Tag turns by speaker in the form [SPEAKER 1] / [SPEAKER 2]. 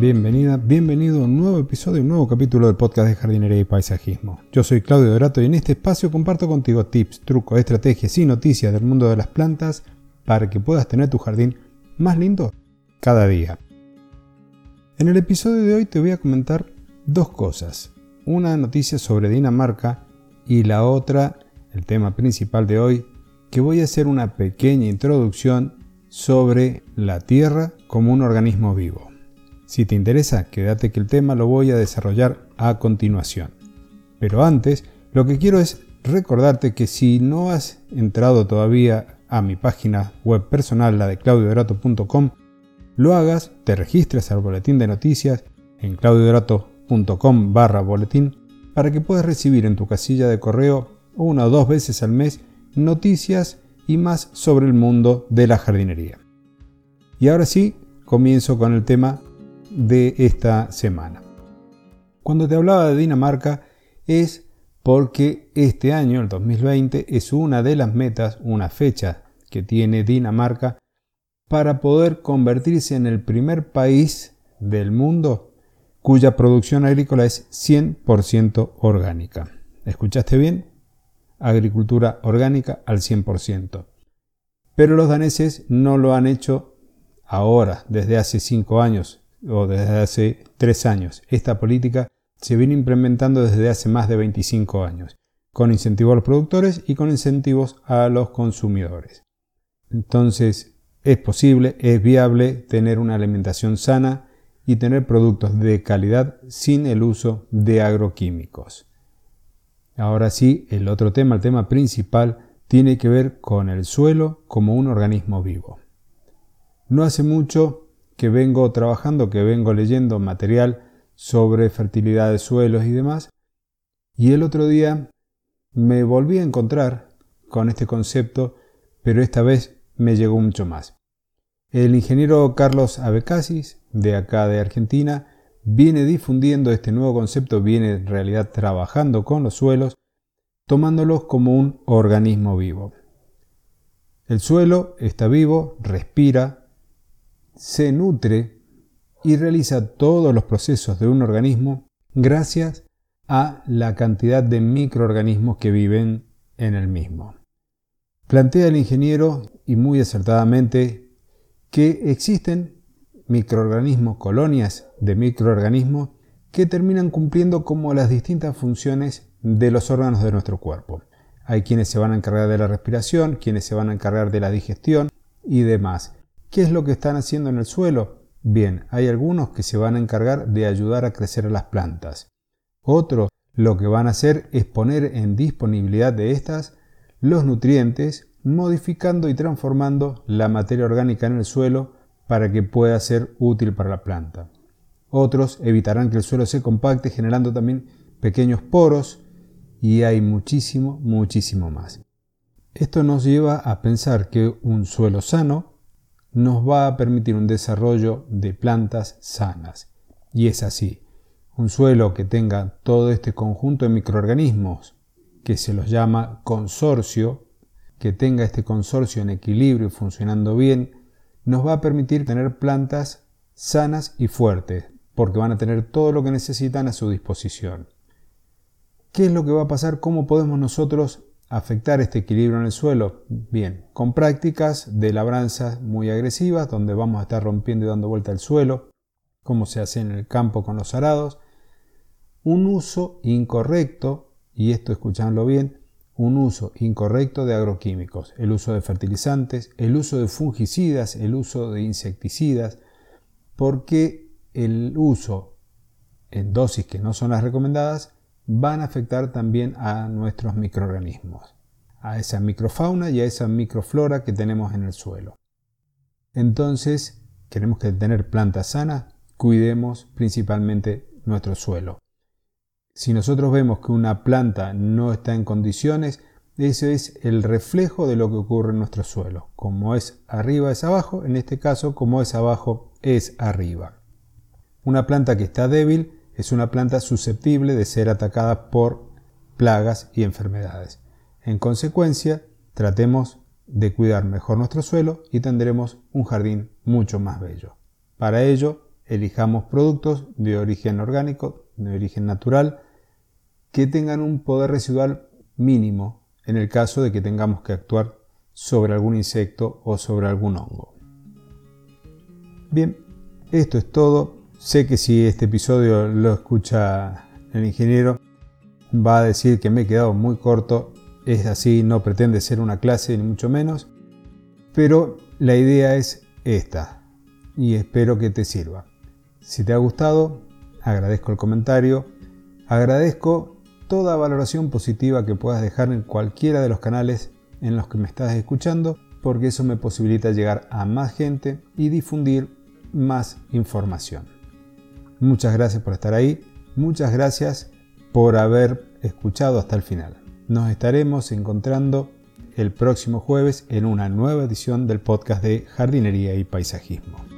[SPEAKER 1] bienvenida, bienvenido a un nuevo episodio, un nuevo capítulo del podcast de jardinería y paisajismo. Yo soy Claudio Dorato y en este espacio comparto contigo tips, trucos, estrategias y noticias del mundo de las plantas para que puedas tener tu jardín más lindo cada día. En el episodio de hoy te voy a comentar dos cosas. Una noticia sobre Dinamarca y la otra, el tema principal de hoy, que voy a hacer una pequeña introducción sobre la Tierra como un organismo vivo. Si te interesa, quédate que el tema lo voy a desarrollar a continuación. Pero antes, lo que quiero es recordarte que si no has entrado todavía a mi página web personal, la de claudiodorato.com, lo hagas, te registres al boletín de noticias en claudiodorato.com barra boletín para que puedas recibir en tu casilla de correo una o dos veces al mes noticias y más sobre el mundo de la jardinería. Y ahora sí, comienzo con el tema de esta semana. Cuando te hablaba de Dinamarca es porque este año, el 2020, es una de las metas, una fecha que tiene Dinamarca para poder convertirse en el primer país del mundo cuya producción agrícola es 100% orgánica. ¿Escuchaste bien? Agricultura orgánica al 100%. Pero los daneses no lo han hecho ahora, desde hace 5 años o desde hace 3 años. Esta política se viene implementando desde hace más de 25 años, con incentivos a los productores y con incentivos a los consumidores. Entonces, es posible, es viable tener una alimentación sana, y tener productos de calidad sin el uso de agroquímicos. Ahora sí, el otro tema, el tema principal, tiene que ver con el suelo como un organismo vivo. No hace mucho que vengo trabajando, que vengo leyendo material sobre fertilidad de suelos y demás, y el otro día me volví a encontrar con este concepto, pero esta vez me llegó mucho más. El ingeniero Carlos Abecasis, de acá de Argentina, viene difundiendo este nuevo concepto, viene en realidad trabajando con los suelos, tomándolos como un organismo vivo. El suelo está vivo, respira, se nutre y realiza todos los procesos de un organismo gracias a la cantidad de microorganismos que viven en el mismo. Plantea el ingeniero, y muy acertadamente, que existen microorganismos, colonias de microorganismos que terminan cumpliendo como las distintas funciones de los órganos de nuestro cuerpo. Hay quienes se van a encargar de la respiración, quienes se van a encargar de la digestión y demás. ¿Qué es lo que están haciendo en el suelo? Bien, hay algunos que se van a encargar de ayudar a crecer las plantas. Otros lo que van a hacer es poner en disponibilidad de estas los nutrientes modificando y transformando la materia orgánica en el suelo para que pueda ser útil para la planta. Otros evitarán que el suelo se compacte generando también pequeños poros y hay muchísimo, muchísimo más. Esto nos lleva a pensar que un suelo sano nos va a permitir un desarrollo de plantas sanas. Y es así. Un suelo que tenga todo este conjunto de microorganismos, que se los llama consorcio, que tenga este consorcio en equilibrio y funcionando bien, nos va a permitir tener plantas sanas y fuertes, porque van a tener todo lo que necesitan a su disposición. ¿Qué es lo que va a pasar? ¿Cómo podemos nosotros afectar este equilibrio en el suelo? Bien, con prácticas de labranza muy agresivas, donde vamos a estar rompiendo y dando vuelta el suelo, como se hace en el campo con los arados, un uso incorrecto, y esto escuchadlo bien, un uso incorrecto de agroquímicos, el uso de fertilizantes, el uso de fungicidas, el uso de insecticidas, porque el uso en dosis que no son las recomendadas van a afectar también a nuestros microorganismos, a esa microfauna y a esa microflora que tenemos en el suelo. Entonces, queremos que tener plantas sanas, cuidemos principalmente nuestro suelo. Si nosotros vemos que una planta no está en condiciones, ese es el reflejo de lo que ocurre en nuestro suelo. Como es arriba es abajo, en este caso como es abajo es arriba. Una planta que está débil es una planta susceptible de ser atacada por plagas y enfermedades. En consecuencia, tratemos de cuidar mejor nuestro suelo y tendremos un jardín mucho más bello. Para ello elijamos productos de origen orgánico, de origen natural, que tengan un poder residual mínimo en el caso de que tengamos que actuar sobre algún insecto o sobre algún hongo. Bien, esto es todo. Sé que si este episodio lo escucha el ingeniero, va a decir que me he quedado muy corto. Es así, no pretende ser una clase ni mucho menos. Pero la idea es esta y espero que te sirva. Si te ha gustado, agradezco el comentario, agradezco toda valoración positiva que puedas dejar en cualquiera de los canales en los que me estás escuchando, porque eso me posibilita llegar a más gente y difundir más información. Muchas gracias por estar ahí, muchas gracias por haber escuchado hasta el final. Nos estaremos encontrando el próximo jueves en una nueva edición del podcast de jardinería y paisajismo.